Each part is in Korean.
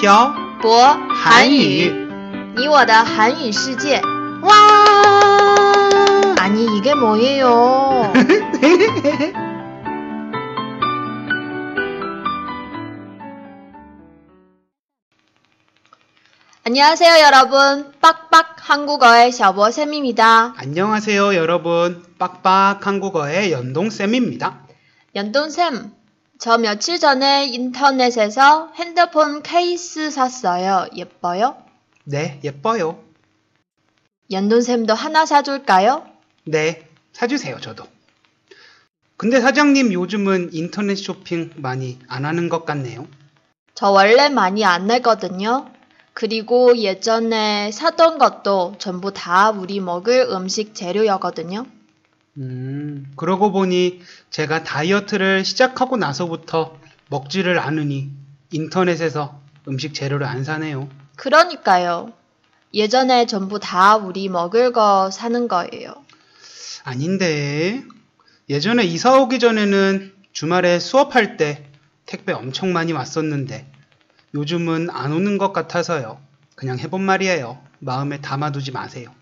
漂博韩韩语语，你我的韩语世界。 와! 아니 이게 뭐예요? 안녕하세요 여러분. 빡빡 한국어의 샤버쌤입니다. 안녕하세요, 여러분. 빡빡 한국어의 연동쌤입니다. 연돈쌤, 저 며칠 전에 인터넷에서 핸드폰 케이스 샀어요. 예뻐요? 네, 예뻐요. 연돈쌤도 하나 사줄까요? 네, 사주세요, 저도. 근데 사장님 요즘은 인터넷 쇼핑 많이 안 하는 것 같네요. 저 원래 많이 안 내거든요. 그리고 예전에 사던 것도 전부 다 우리 먹을 음식 재료였거든요. 음, 그러고 보니 제가 다이어트를 시작하고 나서부터 먹지를 않으니 인터넷에서 음식 재료를 안 사네요. 그러니까요. 예전에 전부 다 우리 먹을 거 사는 거예요. 아닌데. 예전에 이사 오기 전에는 주말에 수업할 때 택배 엄청 많이 왔었는데 요즘은 안 오는 것 같아서요. 그냥 해본 말이에요. 마음에 담아두지 마세요.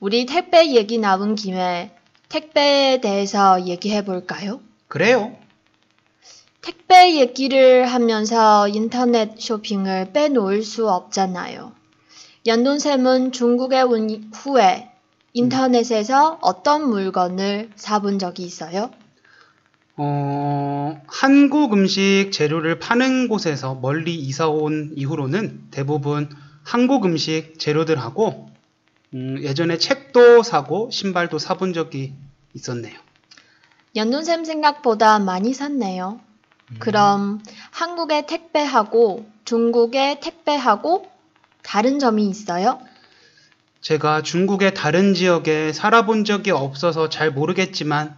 우리 택배 얘기 나온 김에 택배에 대해서 얘기해 볼까요? 그래요. 택배 얘기를 하면서 인터넷 쇼핑을 빼놓을 수 없잖아요. 연돈쌤은 중국에 온 후에 인터넷에서 어떤 물건을 사본 적이 있어요? 어, 한국 음식 재료를 파는 곳에서 멀리 이사 온 이후로는 대부분 한국 음식 재료들하고 음, 예전에 책 도 사고 신발도 사본 적이 있었네요. 연돈쌤 생각보다 많이 샀네요. 그럼 한국의 택배하고 중국의 택배하고 다른 점이 있어요? 제가 중국의 다른 지역에 살아본 적이 없어서 잘 모르겠지만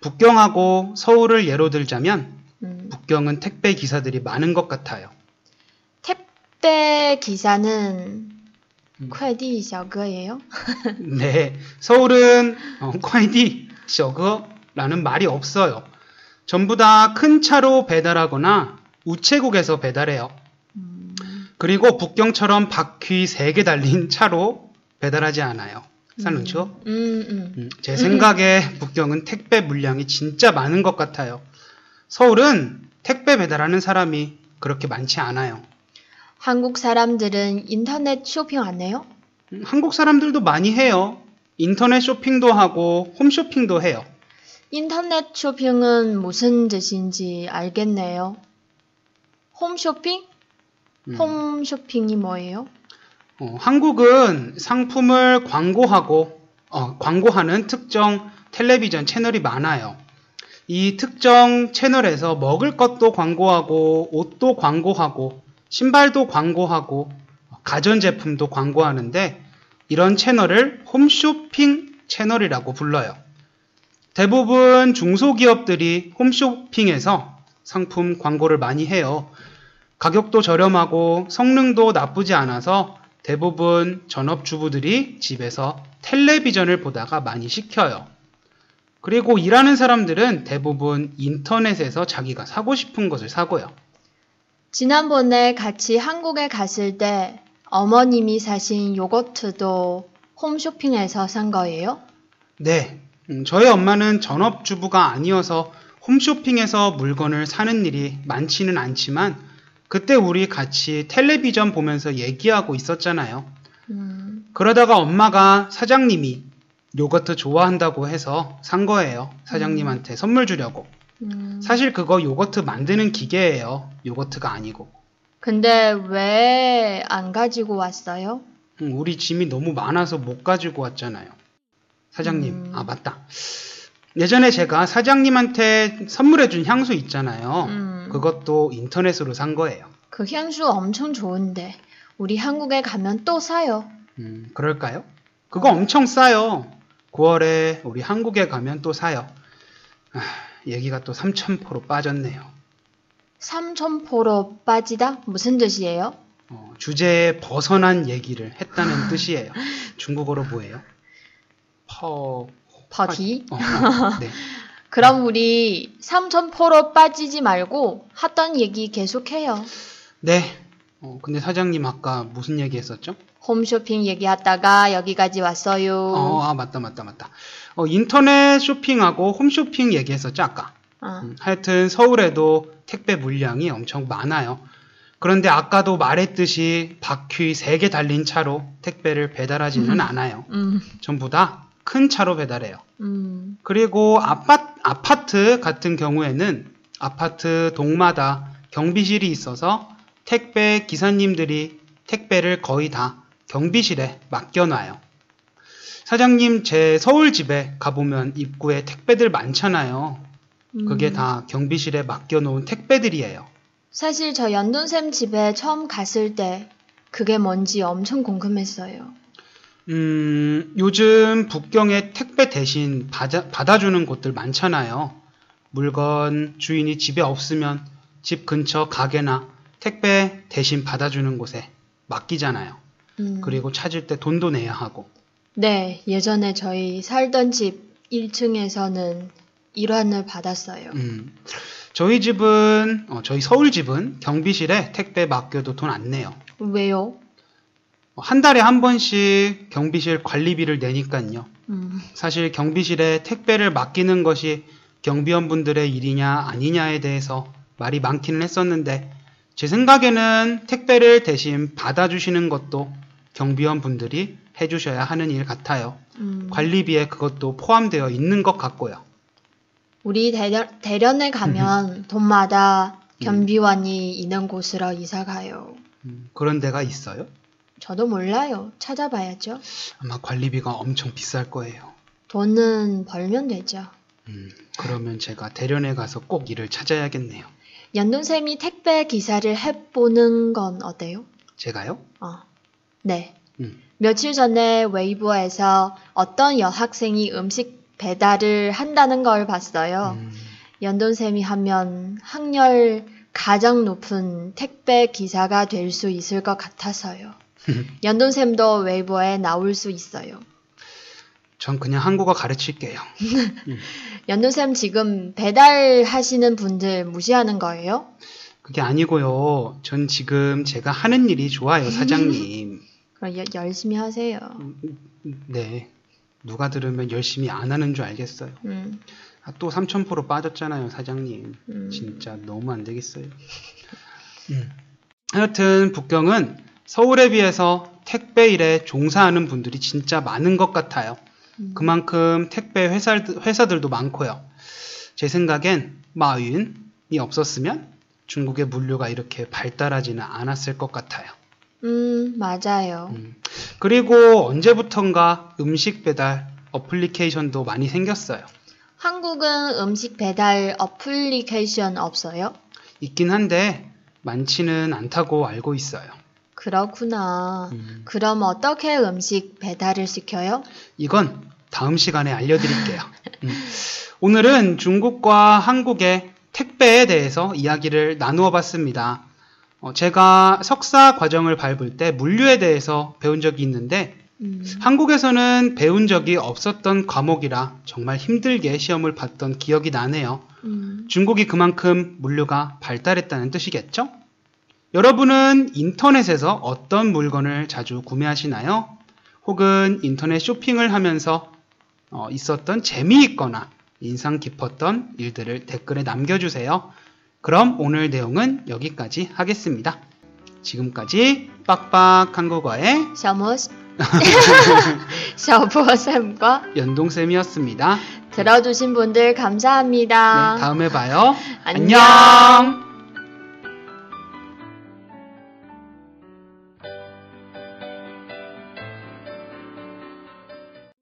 북경하고 서울을 예로 들자면 음, 북경은 택배 기사들이 많은 것 같아요. 택배 기사는 음. 콰이디 샤거예요? 네. 서울은 콰이디 어, 샤거라는 말이 없어요. 전부 다 큰 차로 배달하거나 우체국에서 배달해요. 음. 그리고 북경처럼 바퀴 3개 달린 차로 배달하지 않아요. 산루죠? 음. 음. 음, 음. 제 생각에 북경은 택배 물량이 진짜 많은 것 같아요. 서울은 택배 배달하는 사람이 그렇게 많지 않아요. 한국 사람들은 인터넷 쇼핑 안 해요? 음, 한국 사람들도 많이 해요. 인터넷 쇼핑도 하고 홈쇼핑도 해요. 인터넷 쇼핑은 무슨 뜻인지 알겠네요. 홈쇼핑? 음. 홈쇼핑이 뭐예요? 어, 한국은 상품을 광고하고 어, 광고하는 특정 텔레비전 채널이 많아요. 이 특정 채널에서 먹을 것도 광고하고 옷도 광고하고 신발도 광고하고 가전제품도 광고하는데 이런 채널을 홈쇼핑 채널이라고 불러요. 대부분 중소기업들이 홈쇼핑에서 상품 광고를 많이 해요. 가격도 저렴하고 성능도 나쁘지 않아서 대부분 전업주부들이 집에서 텔레비전을 보다가 많이 시켜요. 그리고 일하는 사람들은 대부분 인터넷에서 자기가 사고 싶은 것을 사고요. 지난번에 같이 한국에 갔을 때 어머님이 사신 요거트도 홈쇼핑에서 산 거예요? 네, 음, 저희 엄마는 전업주부가 아니어서 홈쇼핑에서 물건을 사는 일이 많지는 않지만 그때 우리 같이 텔레비전 보면서 얘기하고 있었잖아요. 음, 그러다가 엄마가 사장님이 요거트 좋아한다고 해서 산 거예요. 사장님한테 선물 주려고. 음. 사실 그거 요거트 만드는 기계예요. 요거트가 아니고. 근데 왜 안 가지고 왔어요? 음, 우리 짐이 너무 많아서 못 가지고 왔잖아요. 사장님, 음. 아 맞다. 예전에 제가 사장님한테 선물해준 향수 있잖아요. 음. 그것도 인터넷으로 산 거예요. 그 향수 엄청 좋은데 우리 한국에 가면 또 사요. 음, 그럴까요? 그거 엄청 싸요. 9월에 우리 한국에 가면 또 사요. 아, 얘기가 또 삼천포로 빠졌네요. 삼천포로 빠지다? 무슨 뜻이에요? 어, 주제에 벗어난 얘기를 했다는 뜻이에요. 중국어로 뭐예요? 퍼... 버디? 어, 어, 네. 그럼 우리 삼천포로 빠지지 말고 하던 얘기 계속해요. 네. 어, 근데 사장님 아까 무슨 얘기 했었죠? 홈쇼핑 얘기하다가 여기까지 왔어요. 어, 아, 맞다, 맞다, 맞다. 어, 인터넷 쇼핑하고 홈쇼핑 얘기했었죠, 아까. 어. 음, 하여튼 서울에도 택배 물량이 엄청 많아요. 그런데 아까도 말했듯이 바퀴 3개 달린 차로 택배를 배달하지는 않아요. 음, 전부 다 큰 차로 배달해요. 음, 그리고 아파, 아파트 같은 경우에는 아파트 동마다 경비실이 있어서 택배 기사님들이 택배를 거의 다 경비실에 맡겨놔요. 사장님, 제 서울 집에 가보면 입구에 택배들 많잖아요. 그게 음. 다 경비실에 맡겨놓은 택배들이에요. 사실 저 연돈샘 집에 처음 갔을 때 그게 뭔지 엄청 궁금했어요. 음, 요즘 북경에 택배 대신 받아, 받아주는 곳들 많잖아요. 물건 주인이 집에 없으면 집 근처 가게나 택배 대신 받아주는 곳에 맡기잖아요. 음. 그리고 찾을 때 돈도 내야 하고. 네, 예전에 저희 살던 집 1층에서는 일환을 받았어요. 음, 저희 집은, 어, 저희 서울 집은 경비실에 택배 맡겨도 돈 안 내요. 왜요? 한 달에 한 번씩 경비실 관리비를 내니까요. 음, 사실 경비실에 택배를 맡기는 것이 경비원분들의 일이냐 아니냐에 대해서 말이 많기는 했었는데 제 생각에는 택배를 대신 받아주시는 것도 경비원 분들이 해주셔야 하는 일 같아요. 음. 관리비에 그것도 포함되어 있는 것 같고요. 우리 대련, 대련에 가면 돈마다 경비원이 있는 곳으로 이사 가요. 음, 그런 데가 있어요? 저도 몰라요. 찾아봐야죠. 아마 관리비가 엄청 비쌀 거예요. 돈은 벌면 되죠. 음, 그러면 제가 대련에 가서 꼭 일을 찾아야겠네요. 연돈쌤이 택배 기사를 해보는 건 어때요? 제가요? 어, 네. 음. 며칠 전에 웨이브에서 어떤 여학생이 음식 배달을 한다는 걸 봤어요. 음, 연돈쌤이 하면 학렬 가장 높은 택배 기사가 될 수 있을 것 같아서요. 연돈쌤도 웨이브에 나올 수 있어요. 전 그냥 한국어 가르칠게요. 연돈쌤 지금 배달하시는 분들 무시하는 거예요? 그게 아니고요. 전 지금 제가 하는 일이 좋아요, 사장님. 그럼 여- 열심히 하세요. 네. 누가 들으면 열심히 안 하는 줄 알겠어요. 음, 아, 또 3,000% 빠졌잖아요, 사장님. 음. 진짜 너무 안 되겠어요. 음. 하여튼 북경은 서울에 비해서 택배 일에 종사하는 분들이 진짜 많은 것 같아요. 음. 그만큼 택배 회사, 회사들도 많고요. 제 생각엔 마윈이 없었으면 중국의 물류가 이렇게 발달하지는 않았을 것 같아요. 음, 맞아요. 음. 그리고 언제부턴가 음식 배달 어플리케이션도 많이 생겼어요. 한국은 음식 배달 어플리케이션 없어요? 있긴 한데 많지는 않다고 알고 있어요. 그렇구나. 음. 그럼 어떻게 음식 배달을 시켜요? 이건 다음 시간에 알려드릴게요. 음. 오늘은 중국과 한국의 택배에 대해서 이야기를 나누어 봤습니다. 어, 제가 석사 과정을 밟을 때 물류에 대해서 배운 적이 있는데 음, 한국에서는 배운 적이 없었던 과목이라 정말 힘들게 시험을 봤던 기억이 나네요. 음. 중국이 그만큼 물류가 발달했다는 뜻이겠죠? 여러분은 인터넷에서 어떤 물건을 자주 구매하시나요? 혹은 인터넷 쇼핑을 하면서 어, 있었던 재미있거나 인상 깊었던 일들을 댓글에 남겨주세요. 그럼 오늘 내용은 여기까지 하겠습니다. 지금까지 빡빡 한국어의 샤머스 샤보쌤과 연동쌤이었습니다. 들어주신 분들 감사합니다. 네, 다음에 봐요. 안녕.